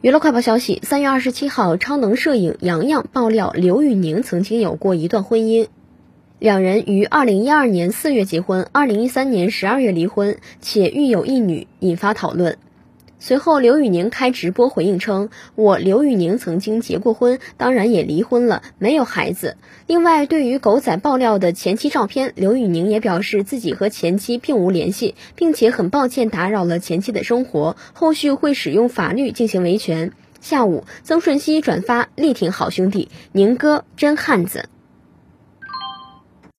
娱乐快报消息：三月二十七号，超能摄影杨洋爆料刘宇宁曾经有过一段婚姻，两人于二零一二年四月结婚，二零一三年十二月离婚，且育有一女，引发讨论。随后，刘宇宁开直播回应称：“我刘宇宁曾经结过婚，当然也离婚了，没有孩子。”另外，对于狗仔爆料的前妻照片，刘宇宁也表示自己和前妻并无联系，并且很抱歉打扰了前妻的生活，后续会使用法律进行维权。下午，曾舜晞转发力挺好兄弟，宁哥真汉子。